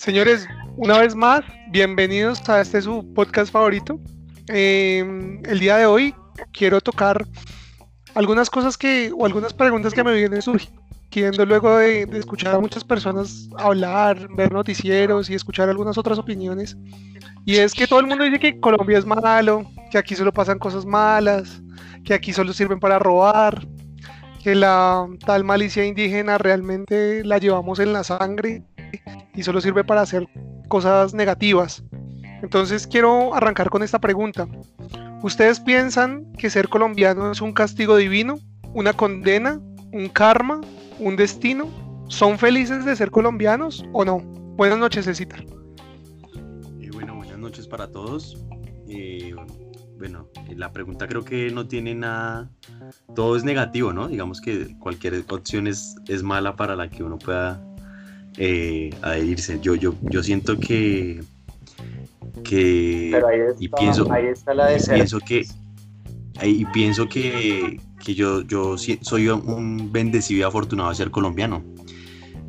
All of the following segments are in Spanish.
Señores, una vez más, bienvenidos a este su podcast favorito. Em, el día de hoy quiero tocar algunas cosas que, o algunas preguntas que me vienen surgiendo luego de, escuchar a muchas personas hablar, ver noticieros y escuchar algunas otras opiniones. Y es que todo el mundo dice que Colombia es malo, que aquí solo pasan cosas malas, que aquí solo sirven para robar, que la tal malicia indígena realmente la llevamos en la sangre y solo sirve para hacer cosas negativas. Entonces quiero arrancar con esta pregunta. ¿Ustedes piensan que ser colombiano es un castigo divino, una condena, un karma, un destino? ¿Son felices de ser colombianos o no? Buenas noches, Cecita. Eh, bueno, buenas noches para todos. Eh, bueno, la pregunta creo que no tiene nada, todo es negativo, ¿no? Digamos que cualquier opción es, es mala para la que uno pueda eh, adherirse. Yo, yo, yo siento que, que y pienso, pienso que y pienso que, que yo, yo soy un bendecido y afortunado de ser colombiano.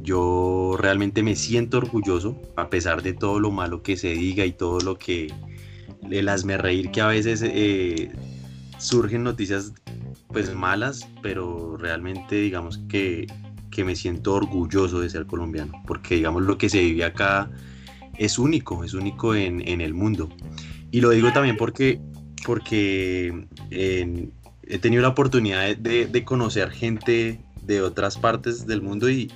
Yo realmente me siento orgulloso, a pesar de todo lo malo que se diga y todo lo que el hazme reír que a veces eh, surgen noticias pues malas, pero realmente digamos que que me siento orgulloso de ser colombiano, porque digamos lo que se vive acá es único, es único en, el mundo. Y lo digo también porque, porque he tenido la oportunidad de, conocer gente de otras partes del mundo y,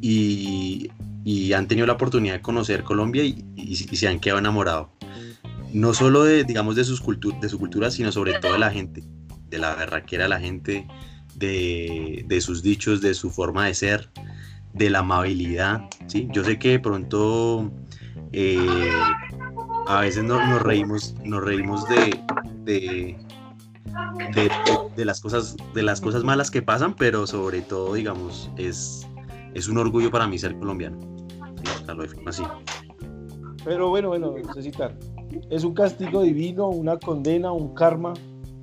y, han tenido la oportunidad de conocer Colombia y, y, se han quedado enamorados. No solo de, digamos, de, sus de su cultura, sino sobre todo de la gente, de la berraquera de la gente, de, sus dichos, de su forma de ser, de la amabilidad. ¿sí? Yo sé que de pronto eh, a veces nos reímos, nos reímos de, de, de, las cosas, de las cosas malas que pasan, pero sobre todo, digamos, es, es un orgullo para mí ser colombiano. así. Pero bueno, bueno, necesitar. Es un castigo divino, una condena, un karma,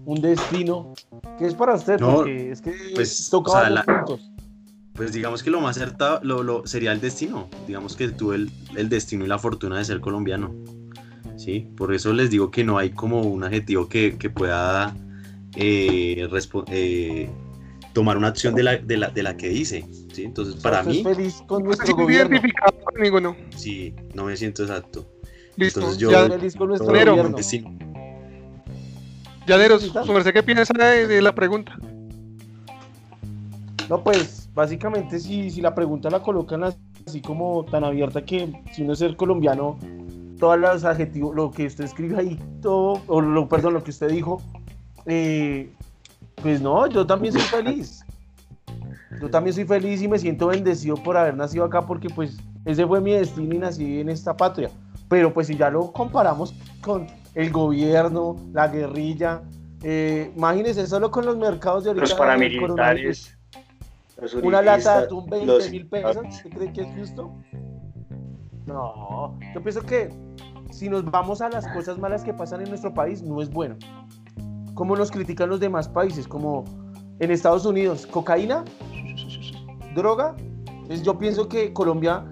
un destino ¿Qué es para usted? Porque es que pues, Pues digamos que lo más acertado lo, sería el destino. Digamos que tuve el, el, destino y la fortuna de ser colombiano. ¿sí? Por eso les digo que no hay como un adjetivo que, que pueda eh, eh, tomar una acción de la, de la, de la que dice. ¿sí? Entonces, para mí. feliz con nuestro gobierno? identificado conmigo, ¿no? Sí, no me siento exacto. Listo. Entonces, yo. feliz con nuestro gobierno. Yaderos, su ¿qué piensa de, la pregunta? No, pues básicamente si, si la pregunta la colocan así como tan abierta que si uno es ser colombiano, todos los adjetivos, lo que usted escribe ahí, todo, o lo, perdón, lo que usted dijo, eh, pues no, yo también soy feliz. Yo también soy feliz y me siento bendecido por haber nacido acá porque pues ese fue mi destino y nací en esta patria. Pero pues si ya lo comparamos con el gobierno, la guerrilla. Eh, imagínense, solo con los mercados de ahorita. Los paramilitares. una lata de atún 20 mil pesos. ¿Usted cree que es justo? No, yo pienso que si nos vamos a las cosas malas que pasan en nuestro país, no es bueno. Como nos critican los demás países, como en Estados Unidos, cocaína, droga. Entonces yo pienso que Colombia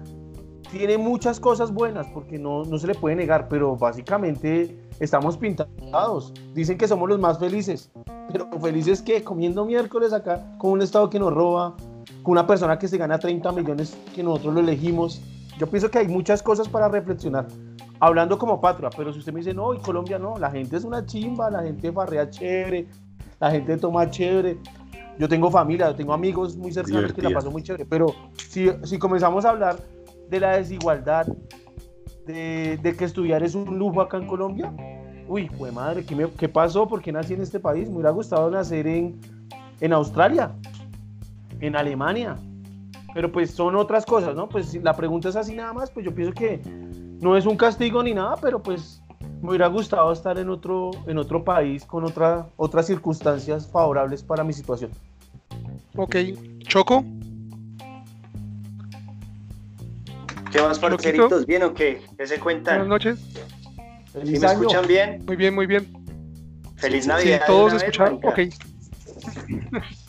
tiene muchas cosas buenas, porque no, no se le puede negar, pero básicamente estamos pintados. Dicen que somos los más felices, pero felices que comiendo miércoles acá con un Estado que nos roba, con una persona que se gana 30 millones que nosotros lo elegimos. Yo pienso que hay muchas cosas para reflexionar. Hablando como patria, pero si usted me dice, no, y Colombia no, la gente es una chimba, la gente farrea chévere, la gente toma chévere. Yo tengo familia, yo tengo amigos muy cercanos que la paso muy chévere, pero si, si comenzamos a hablar de la desigualdad, de, que estudiar es un lujo acá en Colombia. Uy, fue madre, ¿qué, ¿qué, pasó? ¿Por qué nací en este país? Me hubiera gustado nacer en, en Australia, en Alemania. Pero pues son otras cosas, ¿no? Pues si la pregunta es así nada más, pues yo pienso que no es un castigo ni nada, pero pues me hubiera gustado estar en otro, en otro país con otra, otras circunstancias favorables para mi situación. Ok, Choco. ¿Qué más, parceritos? ¿Bien o qué? ¿Qué se cuentan? Buenas noches. ¿Sí me escuchan bien? Muy bien, muy bien. Feliz Navidad. ¿Todos escucharon? Ok.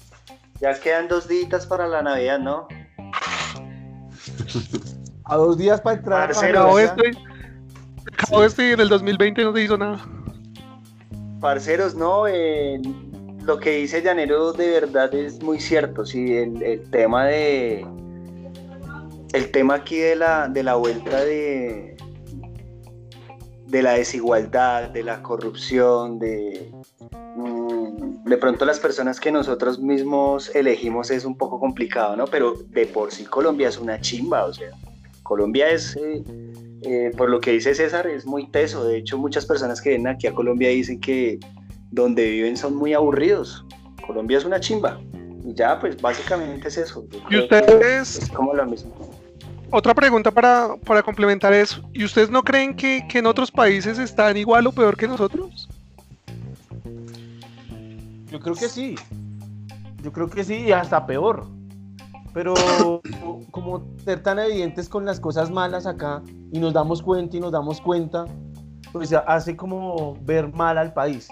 Ya quedan dos días para la Navidad, ¿no? A dos días para entrar. Parcero, a estoy, acabo este en el 2020 no se hizo nada. Parceros, no, eh, lo que dice Llanero de verdad es muy cierto, sí, el, tema de el tema aquí de la, de la vuelta de de la desigualdad, de la corrupción, de mm, de pronto las personas que nosotros mismos elegimos es un poco complicado, ¿no? Pero de por sí Colombia es una chimba, o sea, Colombia es, eh, eh, por lo que dice César, es muy teso. De hecho, muchas personas que vienen aquí a Colombia dicen que donde viven son muy aburridos. Colombia es una chimba. Y ya, pues básicamente es eso. ¿Y ustedes? Es como lo mismo. Otra pregunta para, para complementar eso. ¿Y ustedes no creen que, que en otros países están igual o peor que nosotros? Yo creo que sí. Yo creo que sí, y hasta peor. Pero como ser tan evidentes con las cosas malas acá y nos damos cuenta y nos damos cuenta, pues hace como ver mal al país.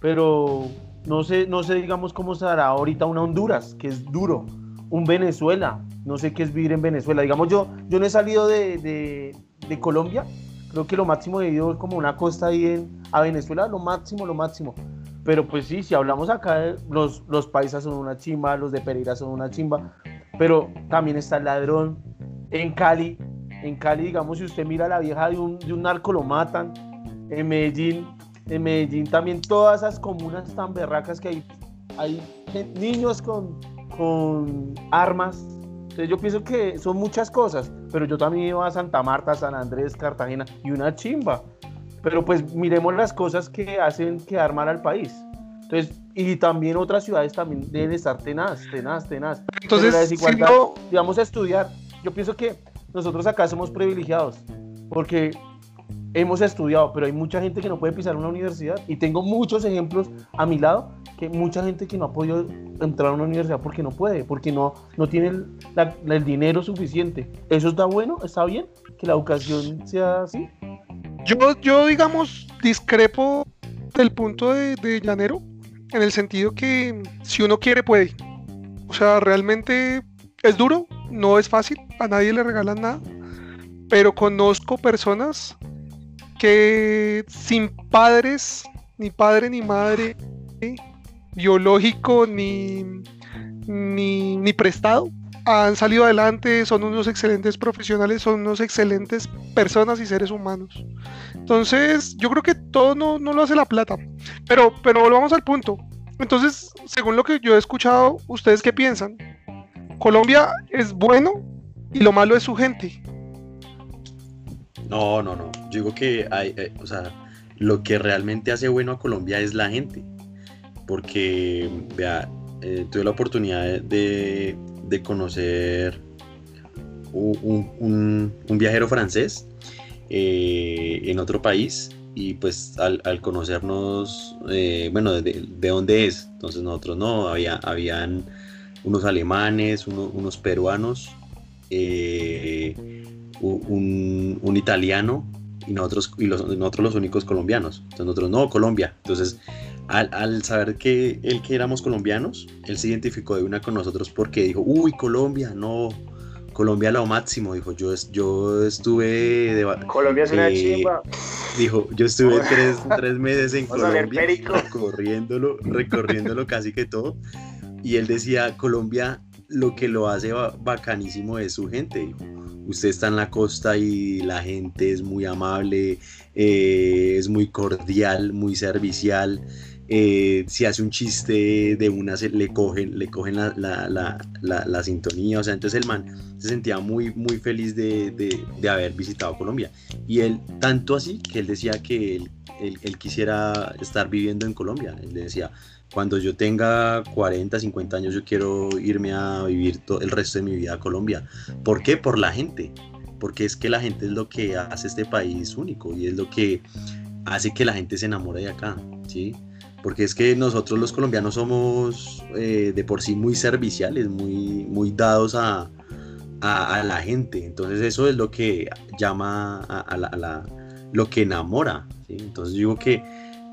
Pero no sé, no sé, digamos, cómo se dará ahorita una Honduras, que es duro, un Venezuela, no sé qué es vivir en Venezuela. Digamos, yo, yo no he salido de, de, Colombia, creo que lo máximo he ido como una costa ahí en, a Venezuela, lo máximo, lo máximo. Pero pues sí, si hablamos acá, los, los paisas son una chimba, los de Pereira son una chimba, pero también está el ladrón. En Cali, en Cali, digamos, si usted mira a la vieja de un, de un narco, lo matan. En Medellín, en Medellín también todas esas comunas tan berracas que hay, hay niños con, con armas. Yo pienso que son muchas cosas, pero yo también iba a Santa Marta, San Andrés, Cartagena y una chimba. Pero pues miremos las cosas que hacen quedar mal al país. Entonces, y también otras ciudades también deben estar tenaz, tenaz, tenaz. Entonces, la desigualdad, si vamos a estudiar, yo pienso que nosotros acá somos privilegiados, porque hemos estudiado, pero hay mucha gente que no puede pisar una universidad y tengo muchos ejemplos a mi lado que mucha gente que no ha podido entrar a una universidad porque no puede, porque no, no tiene el, dinero suficiente. ¿Eso está bueno? ¿Está bien? ¿Que la educación sea así? Yo, yo digamos, discrepo del punto de, de Llanero, en el sentido que si uno quiere, puede. O sea, realmente es duro, no es fácil, a nadie le regalan nada, pero conozco personas que sin padres, ni padre ni madre, biológico ni, ni, prestado, han salido adelante, son unos excelentes profesionales, son unos excelentes personas y seres humanos. Entonces, yo creo que todo no, lo hace la plata. Pero, pero volvamos al punto. Entonces, según lo que yo he escuchado, ¿ustedes qué piensan? Colombia es bueno y lo malo es su gente. No, no, no. Yo digo que hay, eh, o sea, lo que realmente hace bueno a Colombia es la gente. Porque, vea, eh, tuve la oportunidad de, conocer un, viajero francés eh, en otro país y pues al, conocernos, bueno, de, dónde es, entonces nosotros no, había, habían unos alemanes, unos peruanos, un, italiano y nosotros, y los, nosotros los únicos colombianos. Entonces nosotros, no, Colombia. Entonces, al, saber que él que éramos colombianos, él se identificó de una con nosotros porque dijo, uy, Colombia, no, Colombia lo máximo, dijo, yo, yo estuve de... Colombia es una eh, chimba. Dijo, yo estuve tres, tres meses en Colombia, recorriéndolo, recorriéndolo casi que todo. Y él decía, Colombia lo que lo hace bacanísimo es su gente, usted está en la costa y la gente es muy amable, eh, es muy cordial, muy servicial. Eh, si hace un chiste de una, se, le cogen, le cogen la, sintonía. O sea, entonces el man se sentía muy, muy feliz de, haber visitado Colombia. Y él, tanto así que él decía que él, él quisiera estar viviendo en Colombia. Él decía, cuando yo tenga 40, 50 años, yo quiero irme a vivir todo el resto de mi vida a Colombia. ¿Por qué? Por la gente. Porque es que la gente es lo que hace este país único y es lo que hace que la gente se enamore de acá, ¿sí? Porque es que nosotros los colombianos somos eh, de por sí muy serviciales, muy, muy dados a, la gente. Entonces eso es lo que llama a, la, lo que enamora. ¿sí? Entonces digo que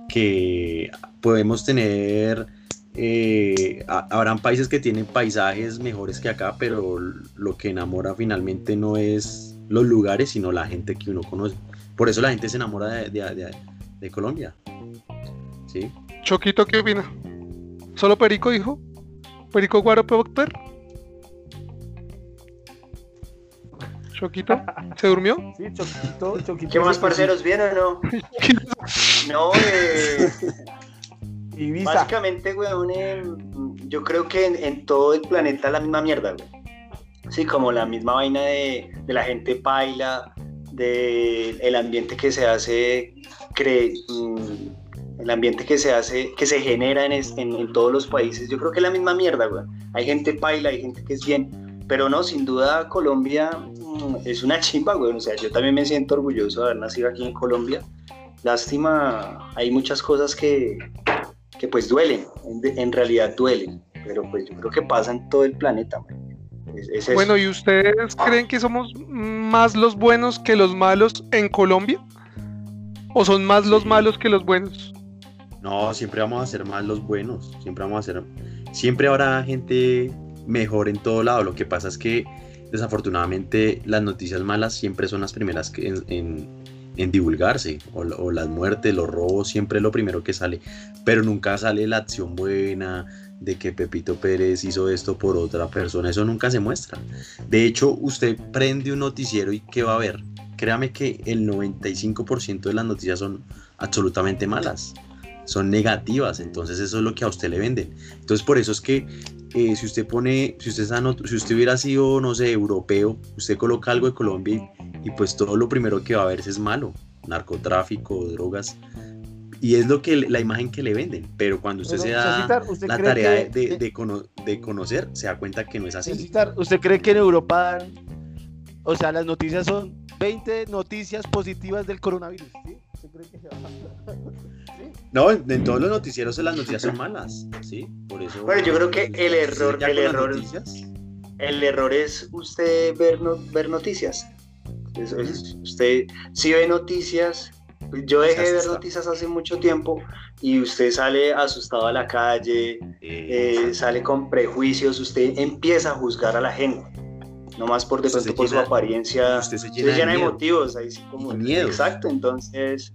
que podemos tener, eh, habrán países que tienen paisajes mejores que acá, pero lo que enamora finalmente no es los lugares, sino la gente que uno conoce. Por eso la gente se enamora de, Colombia. ¿Sí? Choquito, ¿qué opina? ¿Solo Perico dijo? ¿Perico Guarope Choquito, ¿se durmió? Sí, Choquito, Choquito. ¿Qué más parceros vienen o no? no, eh, Básicamente, weón, yo creo que en, todo el planeta la misma mierda, güey. Sí, como la misma vaina de, la gente paila, del el ambiente que se hace, cree, mm, el ambiente que se hace, que se genera en, en, todos los países. Yo creo que es la misma mierda, güey. Hay gente paila, hay gente que es bien, pero no, sin duda Colombia mm, es una chimba, güey. O sea, yo también me siento orgulloso de haber nacido aquí en Colombia. Lástima, hay muchas cosas que, que pues duelen, en, realidad duelen, pero pues yo creo que pasa en todo el planeta. bueno, ¿y ustedes creen que somos más los buenos que los malos en Colombia? ¿O son más los malos que los buenos? No, siempre vamos a ser más los buenos, siempre vamos a ser, siempre habrá gente mejor en todo lado, lo que pasa es que desafortunadamente las noticias malas siempre son las primeras que en en divulgarse, o, las muertes, los robos, siempre lo primero que sale, pero nunca sale la acción buena de que Pepito Pérez hizo esto por otra persona, eso nunca se muestra. De hecho, usted prende un noticiero y ¿qué va a ver? Créame que el 95% de las noticias son absolutamente malas, son negativas, entonces eso es lo que a usted le venden. Entonces por eso es que eh, si usted pone, si usted, si usted hubiera sido, no sé, europeo, usted coloca algo de Colombia y pues todo lo primero que va a verse es malo, narcotráfico, drogas, y es lo que la imagen que le venden, pero cuando usted se da la tarea de, de, conocer, se da cuenta que no es así. ¿Usted cree que en Europa, o sea, las noticias son 20 noticias positivas del coronavirus? ¿Usted cree que No, en, todos los noticieros las noticias son malas, ¿sí? Por eso. Bueno, yo creo que el error, el error, el error es usted ver, ver noticias usted si ve noticias, yo dejé de ver noticias hace mucho tiempo y usted sale asustado a la calle, eh, sale con prejuicios, usted empieza a juzgar a la gente. No más por de pronto por su apariencia, usted se llena, de, motivos, ahí sí como miedo. Exacto, entonces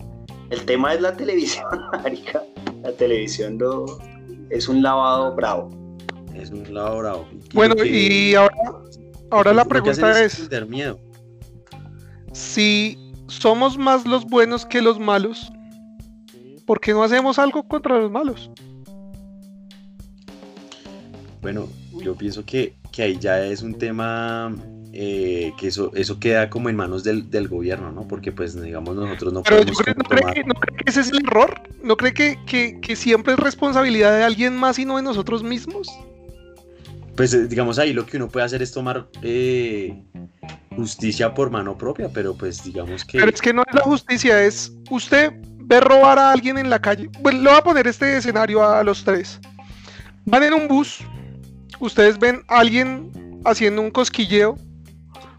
el tema es la televisión, marica. La televisión lo, es un lavado bravo. Es un lavado bravo. Bueno, y ahora, ahora la pregunta es, es miedo si somos más los buenos que los malos, ¿por qué no hacemos algo contra los malos? Bueno, yo pienso que, ahí ya es un tema eh, que eso, eso queda como en manos del, gobierno, ¿no? Porque pues digamos nosotros no podemos... ¿no, cree que, ¿No cree que ese es el error? ¿No cree que, que siempre es responsabilidad de alguien más y no de nosotros mismos? Pues eh, digamos ahí lo que uno puede hacer es tomar eh, justicia por mano propia, pero pues digamos que... Pero es que no es la justicia, es usted ve robar a alguien en la calle. Bueno, le voy a poner este escenario a los tres. Van en un bus, ustedes ven a alguien haciendo un cosquilleo.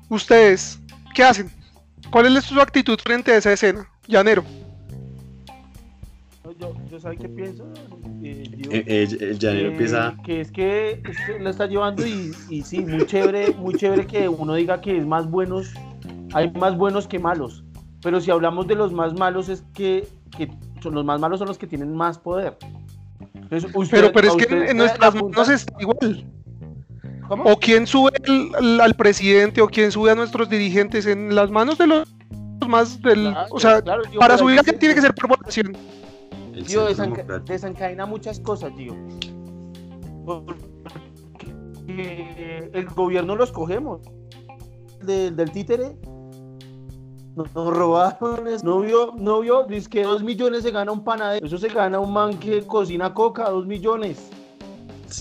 Ustedes, ¿qué hacen? ¿Cuál es su actitud frente a esa escena? Llanero yo, yo ¿sabes qué pienso? Eh, el, llanero empieza... Que es que lo está llevando y, y, sí, muy chévere, muy chévere que uno diga que es más buenos, hay más buenos que malos. Pero si hablamos de los más malos es que, que son, los más malos son los que tienen más poder. pero, pero es que en nuestras manos está igual. O quién sube al presidente o quién sube a nuestros dirigentes en las manos de los más del... o sea, para subir a tiene que ser por votación. Tío, desencadena muchas cosas, tío. el gobierno los cogemos. del títere. Nos, robaron. No vio, no vio. Dice que dos millones se gana un panadero. Eso se gana un man que cocina coca, dos millones.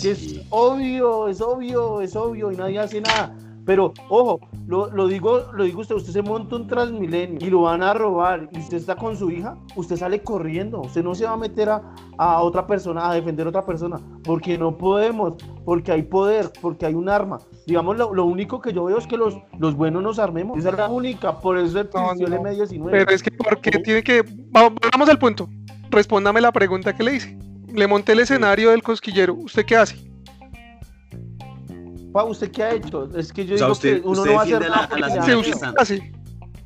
Es obvio, es obvio, es obvio y nadie hace nada. Pero, ojo, lo, digo, lo digo usted, usted se monta un Transmilenio y lo van a robar y usted está con su hija, usted sale corriendo, usted no se va a meter a, otra persona, a defender a otra persona, porque no podemos, porque hay poder, porque hay un arma. Digamos, lo, único que yo veo es que los, los buenos nos armemos. Esa es la única, por eso es no, no. Pero es que porque tiene que... Vamos, al punto. Respóndame la pregunta que le hice. Le monté el escenario del cosquillero. ¿Usted qué hace? ¿usted qué ha hecho? Es que yo digo que uno no va a hacer nada.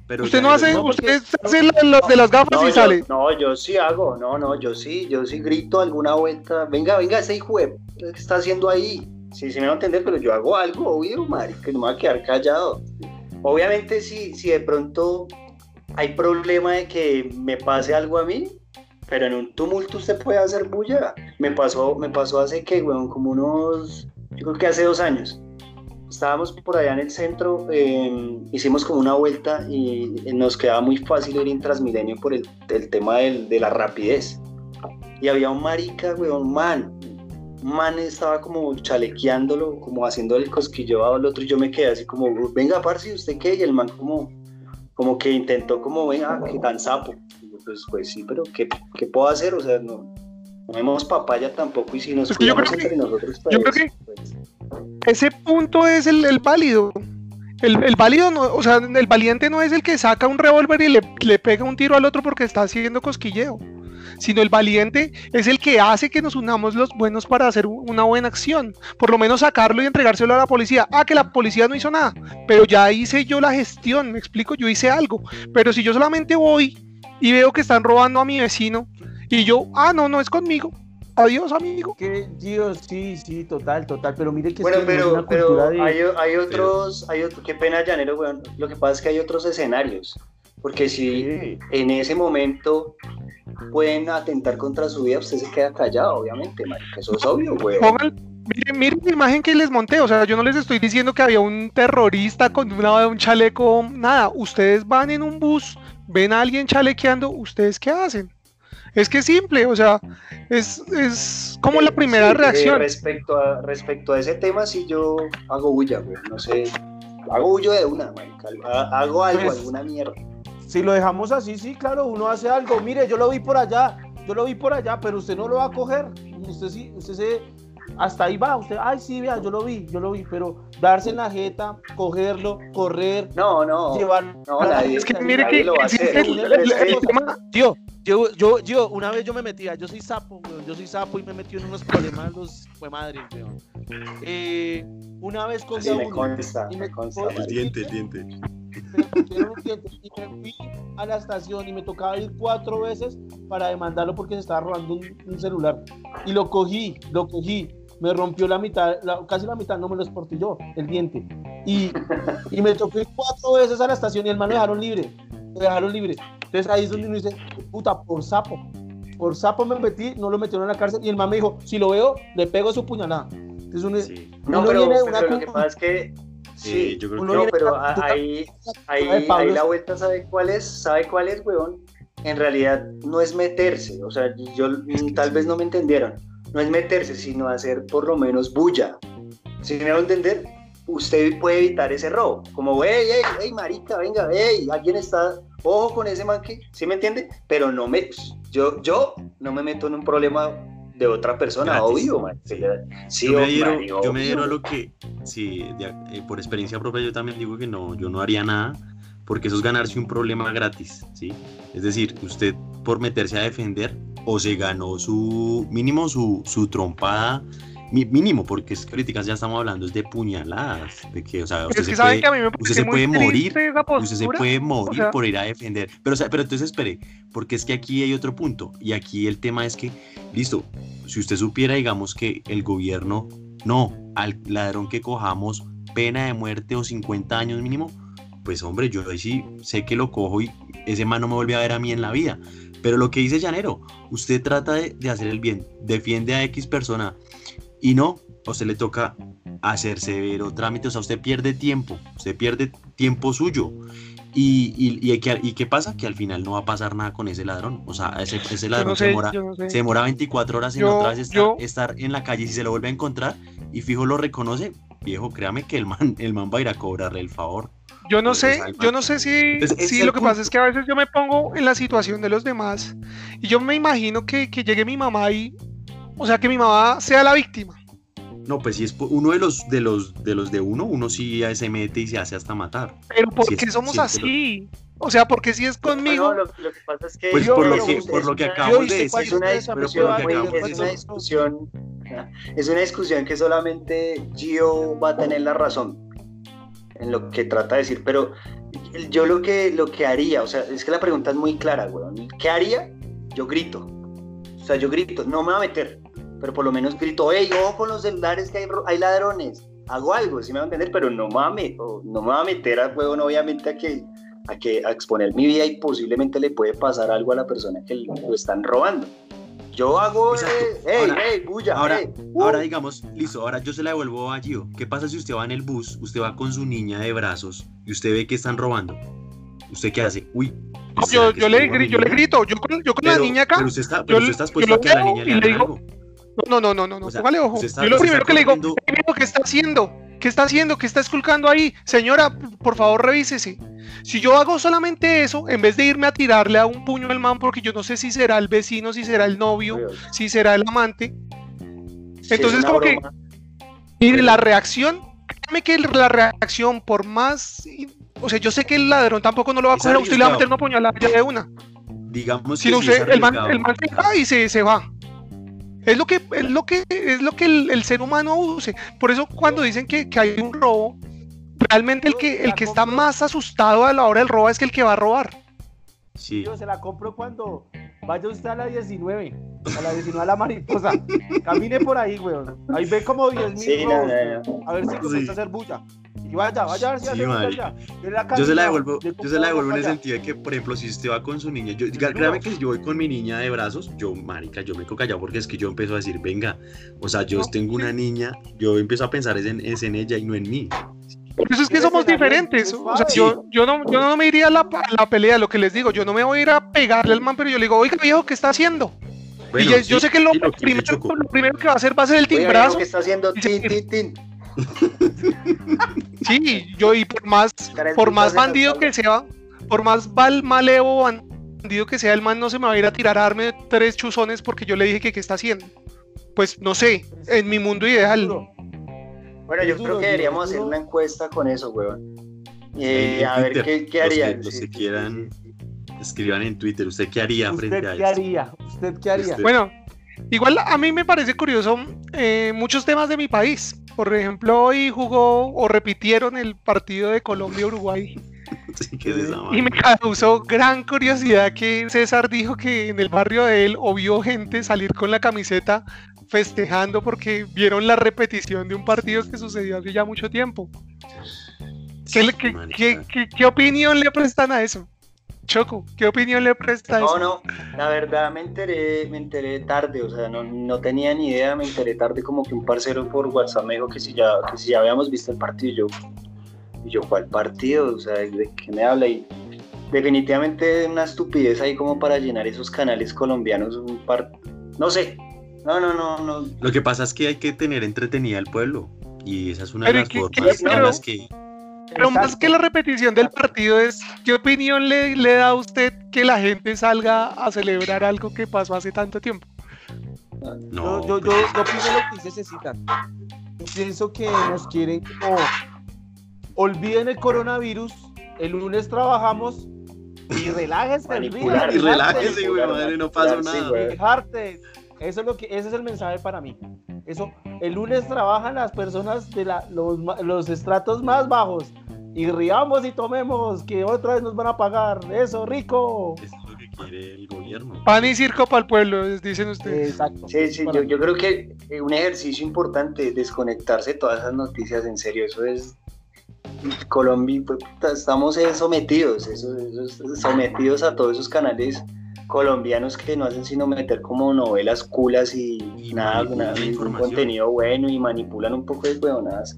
Pero usted no hace, usted hace los de las gafas y sale. no, yo sí hago, no, no, yo sí, yo sí grito alguna vuelta. Venga, venga, ese hijo de, ¿qué está haciendo ahí? Sí, sí me va a entender, pero yo hago algo, obvio, que no me va a quedar callado. Obviamente, si, si de pronto hay problema de que me pase algo a mí, pero en un tumulto usted puede hacer bulla. Me pasó, me pasó hace que, weón, como unos, yo creo que hace dos años estábamos por allá en el centro, em, hicimos como una vuelta y nos quedaba muy fácil ir en Transmilenio por el, tema de la rapidez. Y había un marica, weón, man. Man estaba como chalequeándolo, como haciendo el cosquillo al otro y yo me quedé así como, venga, parce, ¿usted qué? Y el man como, como que intentó como, venga, que tan sapo. Pues, pues sí, pero ¿qué, ¿qué puedo hacer? O sea, no, vemos papaya tampoco y si nos cuidamos entre nosotros, pues, yo creo que pues, ese punto es el, el válido. El, el, válido, no, o sea, el valiente no es el que saca un revólver y le, le, pega un tiro al otro porque está haciendo cosquilleo, sino el valiente es el que hace que nos unamos los buenos para hacer una buena acción, por lo menos sacarlo y entregárselo a la policía. Ah, que la policía no hizo nada, pero ya hice yo la gestión, me explico, yo hice algo, pero si yo solamente voy y veo que están robando a mi vecino y yo, ah, no, no es conmigo, Adiós, amigo. Que Dios, sí, sí, total, total. Pero mire que bueno, pero, pero hay, hay, otros, hay otro, qué pena, Llanero, weón. Lo que pasa es que hay otros escenarios. Porque si en ese momento pueden atentar contra su vida, usted se queda callado, obviamente, marica. Eso es obvio, weón. Miren, miren la imagen que les monté, o sea, yo no les estoy diciendo que había un terrorista con una, un chaleco, nada. Ustedes van en un bus, ven a alguien chalequeando, ¿ustedes qué hacen? Es que es simple, o sea, es, es como la primera reacción. respecto, a, respecto a ese tema, si yo hago bulla, güey, no sé, hago bulla de una, hago algo, pues, alguna mierda. Si lo dejamos así, sí, claro, uno hace algo. Mire, yo lo vi por allá, yo lo vi por allá, pero usted no lo va a coger. Usted sí, usted se, hasta ahí va, usted, ay, sí, vea, yo lo vi, yo lo vi, pero darse en la jeta, cogerlo, correr, no, no, llevar. No, nadie, es que mire que, a hacer. Tío, yo, yo, yo, una vez yo me metía, yo soy sapo, weón, yo soy sapo y me metí en unos problemas los fue madre, weón. Eh, una vez con sí, me consta, y me, consta, el diente, el diente. Y me fui a la estación y me tocaba ir cuatro veces para demandarlo porque se estaba robando un, celular. Y lo cogí, lo cogí, me rompió la mitad, casi la mitad, no me lo esportilló el diente. Y, y me tocó ir cuatro veces a la estación y el man me dejaron libre. Me dejaron libre. Entonces ahí es donde uno dice, puta, por sapo. Por sapo me metí, no lo metieron en la cárcel y el man me dijo, si lo veo, le pego su puñalada. Entonces uno, no, pero, lo que pasa es que Sí, yo creo que no, pero ahí, ahí, ahí, la vuelta sabe cuál es, sabe cuál es, weón. En realidad no es meterse, o sea, yo tal vez no me entendieron. No es meterse, sino hacer por lo menos bulla. Si me va a entender, usted puede evitar ese robo. Como, hey, hey, hey, marica, venga, hey, alguien está ojo con ese man que, ¿sí me entiende? Pero no me, yo, yo no me meto en un problema de otra persona, obvio, man. Sí, yo, me adhiero, yo me adhiero a lo que, sí, eh, por experiencia propia yo también digo que no, yo no haría nada, porque eso es ganarse un problema gratis, ¿sí? Es decir, usted por meterse a defender, o se ganó su mínimo su, su trompada mínimo, porque es críticas, ya estamos hablando es de puñaladas, de que, o sea, usted, se, puede, usted se puede morir, usted se puede morir por ir a defender, pero, pero entonces espere, porque es que aquí hay otro punto, y aquí el tema es que, listo, si usted supiera, digamos, que el gobierno, no, al ladrón que cojamos, pena de muerte o 50 años mínimo, pues hombre, yo ahí sí sé que lo cojo y ese man no me vuelve a ver a mí en la vida. Pero lo que dice Llanero, usted trata de, de hacer el bien, defiende a X persona, y no, a usted le toca hacer severo trámite, o sea, usted pierde tiempo, usted pierde tiempo suyo. Y, y, y, qué pasa? Que al final no va a pasar nada con ese ladrón. O sea, ese, ese ladrón se, demora, se demora 24 horas en otra vez estar, en la calle. Si se lo vuelve a encontrar y fijo lo reconoce, viejo, créame que el man, el man va a ir a cobrarle el favor. Yo no sé, yo no sé si, si lo que pasa es que a veces yo me pongo en la situación de los demás y yo me imagino que, que llegue mi mamá y o sea, que mi mamá sea la víctima. No, pues si es uno de los de los de los de uno, uno sí se mete y se hace hasta matar. Pero ¿por qué somos así? O sea, porque si es conmigo. lo, que pasa es que. Pues por, lo que, por lo que acabo de decir. Es una discusión, es una discusión es una discusión que solamente Gio va a tener la razón en lo que trata de decir, pero yo lo que, lo que haría, o sea, es que la pregunta es muy clara, weón. ¿Qué haría? Yo grito. O sea, yo grito, no me va a meter, pero por lo menos grito, hey, ojo con los celulares que hay, hay ladrones. Hago algo, si me va a entender, pero no me va a, no me va a meter a weón, obviamente, a que, a que a exponer mi vida y posiblemente le puede pasar algo a la persona que lo están robando. Yo hago, eh, hey, ahora, hey, bulla, ahora, uh. ahora digamos, listo, ahora yo se la devuelvo a Gio. ¿Qué pasa si usted va en el bus, usted va con su niña de brazos y usted ve que están robando? ¿Usted qué hace? Uy. Yo, yo, le, grito, yo le grito, yo con, yo con la niña acá. Pero usted está, pero usted está expuesto a que a la niña le haga algo. No, no, no, no, no, o sea, póngale ojo. Está, yo lo primero que le digo, ¿qué está haciendo? ¿Qué está haciendo? ¿Qué está esculcando ahí? Señora, por favor, revísese. Si yo hago solamente eso, en vez de irme a tirarle a un puño al man, porque yo no sé si será el vecino, si será el novio, si será el amante. Entonces, como que. Mire, la reacción, créame que la reacción, por más. O sea, yo sé que el ladrón tampoco no lo va a coger a usted y le va a meter una puñalada de una. Digamos que. usted, el, man, el man se va y se, se va. Es lo que, es lo que, es lo que el, el ser humano use. Por eso cuando dicen que, que, hay un robo, realmente el que, el que está más asustado a la hora del robo es que el que va a robar. Sí. Yo se la compro cuando vaya usted a la 19, a la 19 a la mariposa. Camine por ahí, weón. Ahí ve como 10 mil sí, no, no, A ver si comienza a hacer bulla. Y vaya, vaya a ver si hace bulla ya. Yo, se la devuelvo, yo se la devuelvo en el sentido de que, por ejemplo, si usted va con su niña, yo, créame que si yo voy con mi niña de brazos, yo, marica, yo me quedo callado porque es que yo empiezo a decir, venga, o sea, yo tengo una niña, yo empiezo a pensar es en, es en ella y no en mí. Por eso es que somos diferentes. O sea, yo, yo, no, yo no me iría a la, la, pelea, lo que les digo. Yo no me voy a ir a pegarle al man, pero yo le digo, oiga, viejo, ¿qué está haciendo? y yo, yo sé que lo, sí, lo, primero, lo, primero, que va a hacer va a ser el timbrazo. ¿Qué está haciendo? Tin, tin, tin. Sí, yo y por más, por más bandido que sea, por más mal, malevo bandido que sea, el man no se me va a ir a tirar a darme tres chuzones porque yo le dije que qué está haciendo. Pues no sé, en mi mundo ideal. Bueno, yo creo que deberíamos hacer una encuesta con eso, weón. Eh, a ver qué, qué harían. Los que, quieran, escriban en Twitter. ¿Usted qué haría frente a qué haría? ¿Usted qué haría? Bueno, igual a mí me parece curioso eh, muchos temas de mi país. Por ejemplo, hoy jugó o repitieron el partido de Colombia-Uruguay. Sí, qué y me causó gran curiosidad que César dijo que en el barrio de él o vio gente salir con la camiseta festejando porque vieron la repetición de un partido que sucedió hace ya mucho tiempo. ¿Qué, qué, qué, qué opinión le prestan a eso? Choco, ¿qué opinión le presta a eso? No, no, la verdad me enteré, me enteré tarde, o sea, no, no, tenía ni idea, me enteré tarde como que un parcero por WhatsApp me dijo que si ya, que si ya habíamos visto el partido, y yo, y yo, ¿cuál partido? O sea, ¿de qué me habla? Y definitivamente una estupidez ahí como para llenar esos canales colombianos, un par... no sé, no, no, no, no. Lo que pasa es que hay que tener entretenida al pueblo. Y esa es una de las formas en las que. Pero más que la repetición del partido es, ¿qué opinión le, le, da a usted que la gente salga a celebrar algo que pasó hace tanto tiempo? No, yo, yo, yo, yo pienso lo que dice Cecita. Pienso que nos quieren como olviden el coronavirus, el lunes trabajamos y relájese. Y relájese, güey, madre, no pasó nada. Eso es lo que, ese es el mensaje para mí. Eso, el lunes trabajan las personas de la, los, los estratos más bajos y riamos y tomemos, que otra vez nos van a pagar. Eso, rico. Eso es lo que quiere el gobierno. Pan y circo para el pueblo, dicen ustedes. Exacto. Sí, sí, yo, yo, creo que un ejercicio importante, desconectarse de todas esas noticias, en serio, eso es... Colombia, pues, estamos sometidos, eso, sometidos a todos esos canales colombianos que no hacen sino meter como novelas culas y, nada, nada un contenido bueno y manipulan un poco de huevonadas.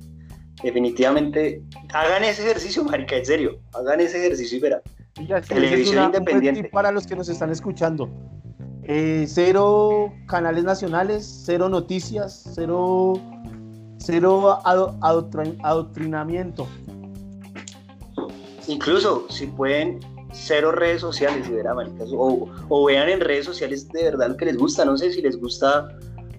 Definitivamente, hagan ese ejercicio, marica, en serio, hagan ese ejercicio y verán. Televisión independiente. Para los que nos están escuchando, eh, cero canales nacionales, cero noticias, cero, cero adoctrinamiento. Incluso si pueden cero redes sociales y verá, maricas, o, o, vean en redes sociales de verdad lo que les gusta, no sé si les gusta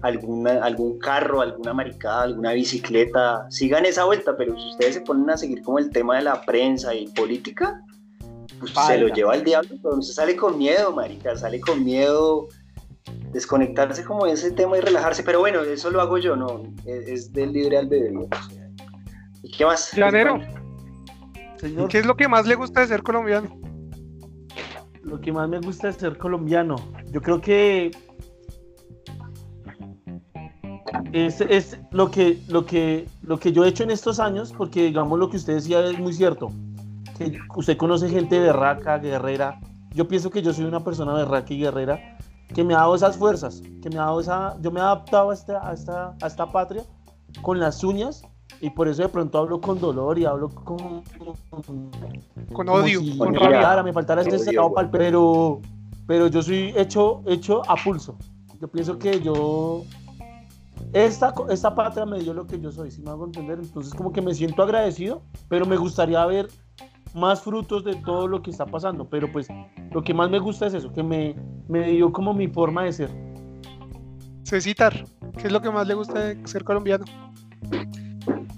alguna, algún carro, alguna maricada, alguna bicicleta, sigan esa vuelta, pero si ustedes se ponen a seguir como el tema de la prensa y política, pues se lo lleva el diablo, pero se sale con miedo, marica, sale con miedo desconectarse como de ese tema y relajarse. Pero bueno, eso lo hago yo, no, es, del libre albedrío. ¿Y qué más? Llanero, ¿qué es lo que más le gusta de ser colombiano? Lo que más me gusta de ser colombiano, yo creo que es, es, lo, que, lo, que, lo que yo he hecho en estos años, porque digamos lo que usted decía es muy cierto, que usted conoce gente berraca, guerrera, yo pienso que yo soy una persona berraca y guerrera, que me ha dado esas fuerzas, que me ha dado esa, yo me he adaptado a esta, a esta, a esta patria con las uñas y por eso de pronto hablo con dolor y hablo con con odio, con rabia, me faltara este sacado pero pero yo soy hecho hecho a pulso. Yo pienso que yo esta, esta patria me dio lo que yo soy, si me hago entender, entonces como que me siento agradecido, pero me gustaría ver más frutos de todo lo que está pasando, pero pues lo que más me gusta es eso, que me, me dio como mi forma de ser. Cecitar, ¿qué es lo que más le gusta de ser colombiano?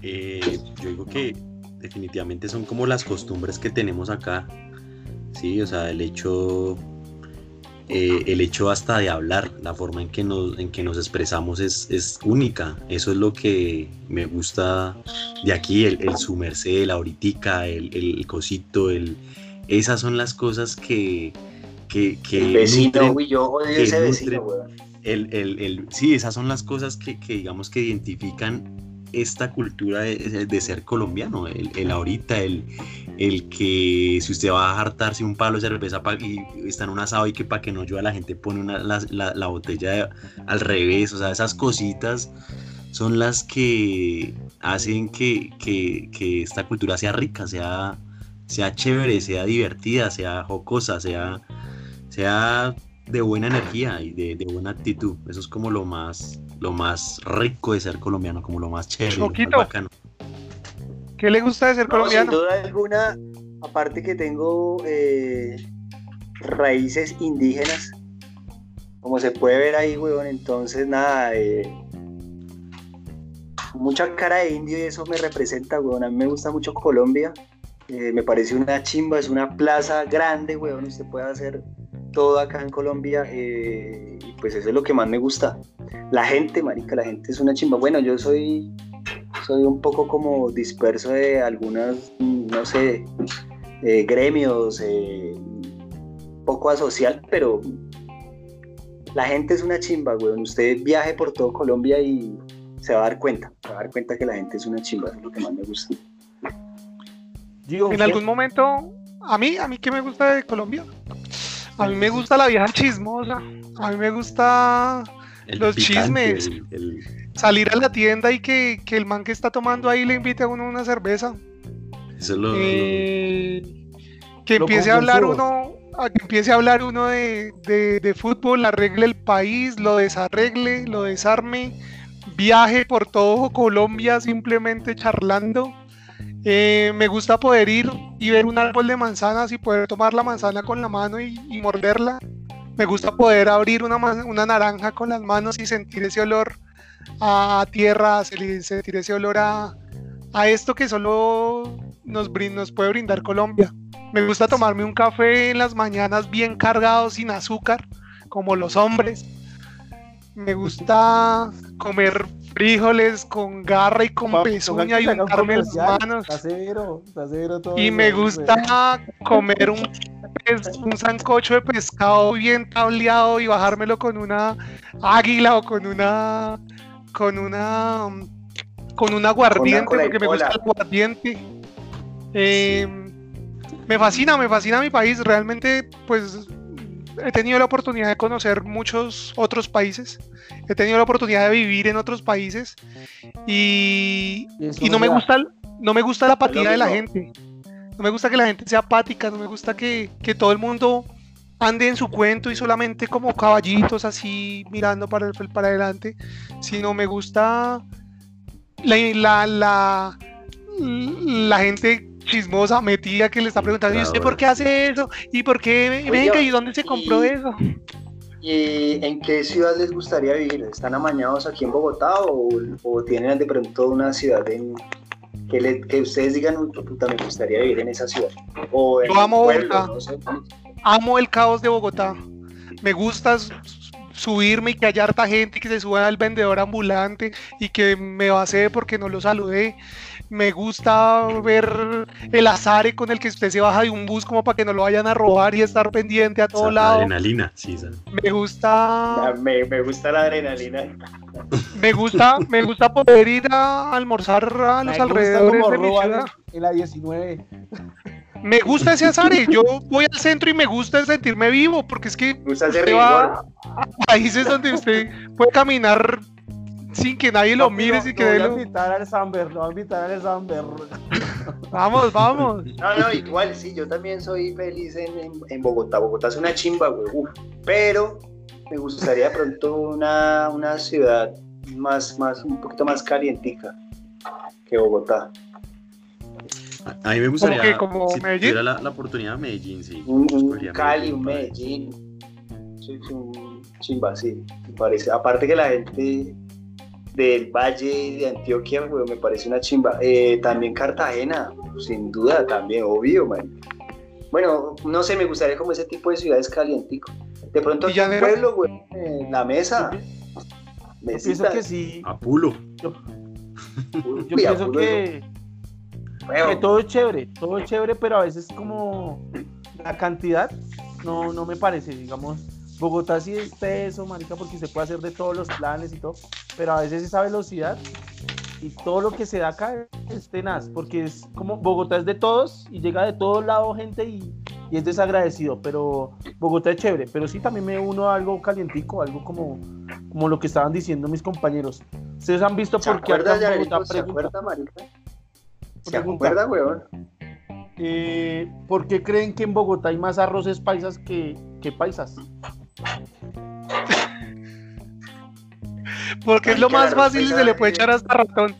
Eh, yo digo que definitivamente son como las costumbres que tenemos acá, sí, o sea, el hecho eh, el hecho hasta de hablar, la forma en que nos, en que nos expresamos es, es única. Eso es lo que me gusta de aquí, el, el su merced, la horitica, el, el, cosito, el, esas son las cosas que... que, que el vecino, yo odio ese vecino, el, el, el, sí, esas son las cosas que, que digamos que identifican esta cultura de, ser colombiano, el, ahorita, el, el que si usted va a hartarse un palo de cerveza y está en un asado y que para que no ayude a la gente pone una, la, botella al revés, o sea, esas cositas son las que hacen que, que, esta cultura sea rica, sea, sea chévere, sea divertida, sea jocosa, sea, sea de buena energía y de, de, buena actitud. Eso es como lo más, lo más rico de ser colombiano, como lo más chévere, lo más bacano. ¿Qué le gusta de ser colombiano? Sin duda alguna, aparte que tengo eh, raíces indígenas, como se puede ver ahí, weón, entonces nada, eh, mucha cara de indio y eso me representa, weón. A mí me gusta mucho Colombia. Eh, me parece una chimba, es una plaza grande, weón. Usted puede hacer todo acá en Colombia eh, pues eso es lo que más me gusta. La gente, marica, la gente es una chimba. Bueno, yo soy, soy un poco como disperso de algunas, no sé, eh, gremios, eh, poco asocial, pero la gente es una chimba, weón. Usted viaje por todo Colombia y se va a dar cuenta, se va a dar cuenta que la gente es una chimba, es lo que más me gusta. en algún momento, a mí, a mí que me gusta de Colombia, a mí me gusta la vieja chismosa. A mí me gusta los chismes. Salir a la tienda y que, el man que está tomando ahí le invite a uno una cerveza. Eso lo, eh, que empiece a hablar uno, que empiece a hablar uno de, de, fútbol, arregle el país, lo desarregle, lo desarme, viaje por todo Colombia simplemente charlando eh, me gusta poder ir y ver un árbol de manzanas y poder tomar la manzana con la mano y, morderla. Me gusta poder abrir una, una, naranja con las manos y sentir ese olor a tierra, sentir ese olor a, a esto que solo nos, nos puede brindar Colombia. Me gusta tomarme un café en las mañanas bien cargado, sin azúcar, como los hombres. Me gusta comer frijoles con garra y con pezuña y untarme las manos. y me gusta comer un, un sancocho de pescado bien tableado y bajármelo con una águila o con una con una con un aguardiente porque me gusta el aguardiente. Em, me fascina, me fascina mi país. Realmente, pues he tenido la oportunidad de conocer muchos otros países, he tenido la oportunidad de vivir en otros países y, no, me gusta, no me gusta la apatía de la gente. No me gusta que la gente sea apática, no me gusta que, todo el mundo ande en su cuento y solamente como caballitos así mirando para, el, para adelante, sino me gusta la, la, la, la gente chismosa, metida, que le está preguntando, ¿y usted por qué hace eso? ¿Y por qué? Venga, ¿y dónde se compró eso? ¿Y en qué ciudad les gustaría vivir? ¿Están amañados aquí en Bogotá o, tienen de pronto una ciudad en, que, ustedes digan, puta, me gustaría vivir en esa ciudad? O Yo amo Bogotá. Amo el caos de Bogotá. Me gusta subirme y que haya harta gente y que se suba al vendedor ambulante y que me base porque no lo saludé. Me gusta ver el azare con el que usted se baja de un bus como para que no lo vayan a robar y estar pendiente a todo lado. Adrenalina, sí. Me gusta. Me, me gusta la adrenalina. Me gusta, me gusta poder ir a almorzar a los alrededores de mi ciudad. En la 19 me gusta ese azare. Yo voy al centro y me gusta sentirme vivo, porque es que usted va a países donde usted puede caminar sin que nadie lo mire, sin que lo... invitar al Samber, lo voy a invitar al Samber. Vamos, vamos. No, no, igual, sí, yo también soy feliz en, en, Bogotá. Bogotá es una chimba, güey. Pero me gustaría de pronto una, una ciudad más, más, un poquito más calientica que Bogotá. A mí me gustaría, que, como si Medellín? tuviera la, la, oportunidad, Medellín, sí. Un, un Cali, un Medellín. Sí, un chimba, sí, me parece. Aparte que la gente del Valle de Antioquia, güey, me parece una chimba. Eh, también Cartagena, sin duda, también, obvio, man. Bueno, no sé, me gustaría como ese tipo de ciudades calientico. De pronto aquí en pueblo, güey, en la mesa. Yo pienso que sí. Apulo. Yo, yo pienso que que todo es chévere, todo es chévere, pero a veces como la cantidad no, no me parece, digamos. Bogotá sí es peso, marica, porque se puede hacer de todos los planes y todo, pero a veces esa velocidad y todo lo que se da acá es tenaz, porque es como Bogotá es de todos y llega de todos lados gente y, y, es desagradecido, pero Bogotá es chévere, pero sí también me uno a algo calientico, algo como, como lo que estaban diciendo mis compañeros. ¿Ustedes han visto por qué acá en Bogotá ¿Se acuerda, marica? ¿Se acuerda, weón? Eh, ¿Por qué creen que en Bogotá hay más arroces paisas que, que paisas? Porque es lo más fácil y se le puede echar hasta ratón.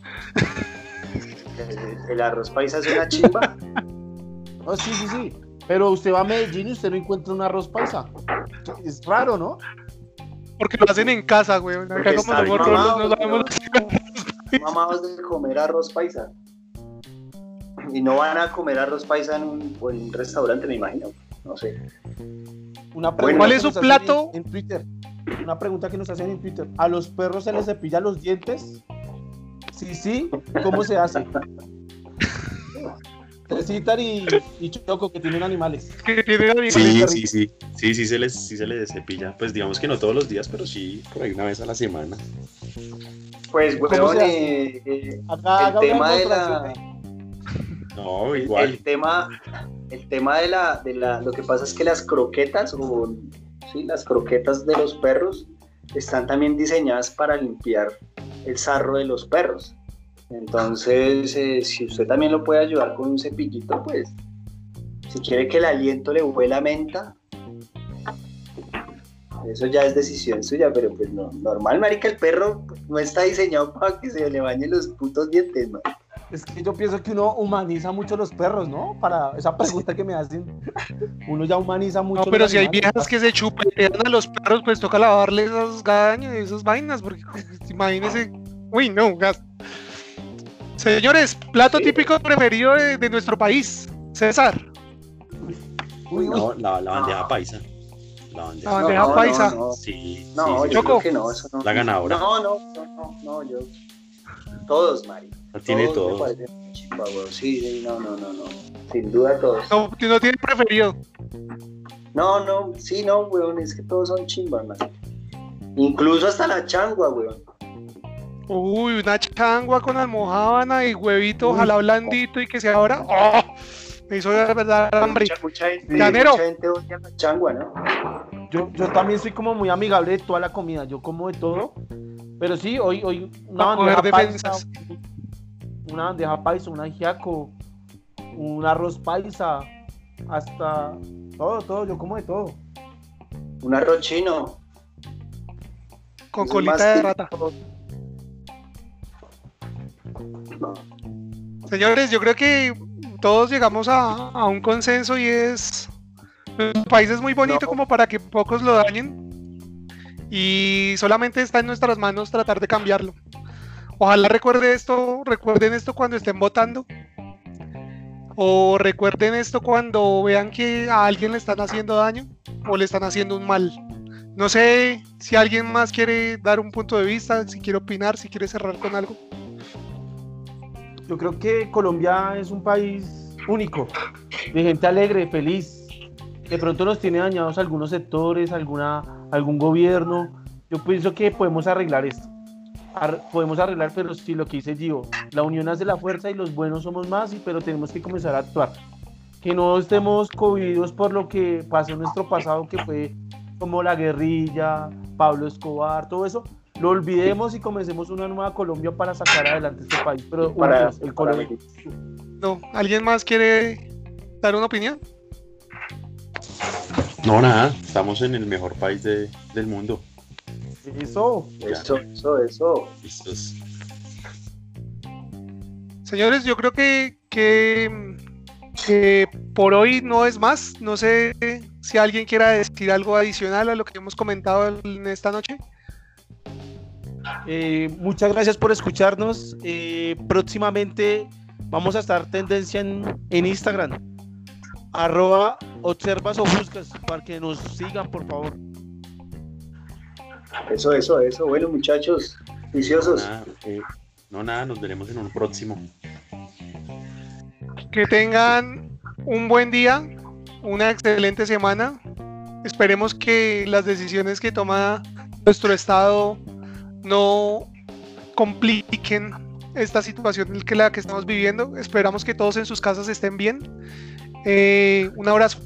El, arroz paisa es una chimba. Oh, sí, sí, sí. Pero usted va a Medellín y usted no encuentra un arroz paisa. Es raro, ¿no? Porque lo hacen en casa, güey. Acá como nosotros mamados, no sabemos. Mamados de comer arroz paisa y no van a comer arroz paisa en un, restaurante, me imagino. No sé. Una ¿Cuál es su plato? En, Twitter. Una pregunta que nos hacen en Twitter. ¿A los perros se les cepilla los dientes? Sí, sí. ¿Cómo se hace? Citar y, y, Choco, que tienen animales. Que tienen animales. Sí, sí, sí. Sí, sí se, les, sí se les cepilla. Pues digamos que no todos los días, pero sí por ahí una vez a la semana. Pues, weón, eh, eh, el tema de la no, igual. El, tema, el tema de la, de la, lo que pasa es que las croquetas, o sí, las croquetas de los perros, están también diseñadas para limpiar el sarro de los perros. Entonces, eh, si usted también lo puede ayudar con un cepillito, pues, si quiere que el aliento le huela menta, eso ya es decisión suya, pero pues no, normal, marica, el perro no está diseñado para que se le bañen los putos dientes, ¿no? Es que yo pienso que uno humaniza mucho los perros, ¿no? Para esa pregunta que me hacen, uno ya humaniza mucho. No, pero si hay viejas que se chupetean a los perros, pues toca lavarle esas gañas y esas vainas, porque pues, imagínese, uy, no, gas. Señores, plato típico preferido de, nuestro país, César. Uy, no, la, bandeja paisa. La bandeja, paisa. sí, no, yo creo que no, eso no. La ganadora. No, no, no, no, yo. Todos, Mari tiene todo. Sí, no, no, no, no. Sin duda todos. No, no tiene preferido. No, no, sí, no, weón, es que todos son chimbas, man. Incluso hasta la changua, weón. Uy, una changua con almohábana y huevito, ojalá blandito y que sea ahora. ¡Oh! Me hizo de verdad hambre. Mucha, gente, odia la changua, ¿no? Yo, yo también soy como muy amigable de toda la comida. Yo como de todo. Pero sí, hoy, hoy una bandeja paisa, una bandeja paisa, un ajiaco, un arroz paisa, hasta todo, todo, yo como de todo. Un arroz chino. Con colita de rata. Señores, yo creo que todos llegamos a, un consenso y es el país es muy bonito como para que pocos lo dañen y solamente está en nuestras manos tratar de cambiarlo. Ojalá recuerde esto, recuerden esto cuando estén votando. O recuerden esto cuando vean que a alguien le están haciendo daño o le están haciendo un mal. No sé si alguien más quiere dar un punto de vista, si quiere opinar, si quiere cerrar con algo. Yo creo que Colombia es un país único, de gente alegre, feliz. De pronto nos tiene dañados algunos sectores, alguna, algún gobierno. Yo pienso que podemos arreglar esto. podemos arreglar, pero si lo que dice Gio, la unión hace la fuerza y los buenos somos más, pero tenemos que comenzar a actuar. Que no estemos cohibidos por lo que pasó en nuestro pasado, que fue como la guerrilla, Pablo Escobar, todo eso, lo olvidemos y comencemos una nueva Colombia para sacar adelante este país. Pero para, el Colombia. No, ¿alguien más quiere dar una opinión? No, nada, estamos en el mejor país del mundo. Eso, eso, eso, eso. Señores, yo creo que, que, que por hoy no es más. No sé si alguien quiera decir algo adicional a lo que hemos comentado en esta noche. Eh, muchas gracias por escucharnos. Eh, próximamente vamos a estar tendencia en, Instagram. Arroba observas o buscas para que nos sigan, por favor. Eso, eso, eso. Bueno, muchachos, viciosos. Eh, no, nada, nos veremos en un próximo. Que tengan un buen día una excelente semana. Esperemos que las decisiones que toma nuestro Estado no compliquen esta situación que la que estamos viviendo. Esperamos que todos en sus casas estén bien. Eh, un abrazo.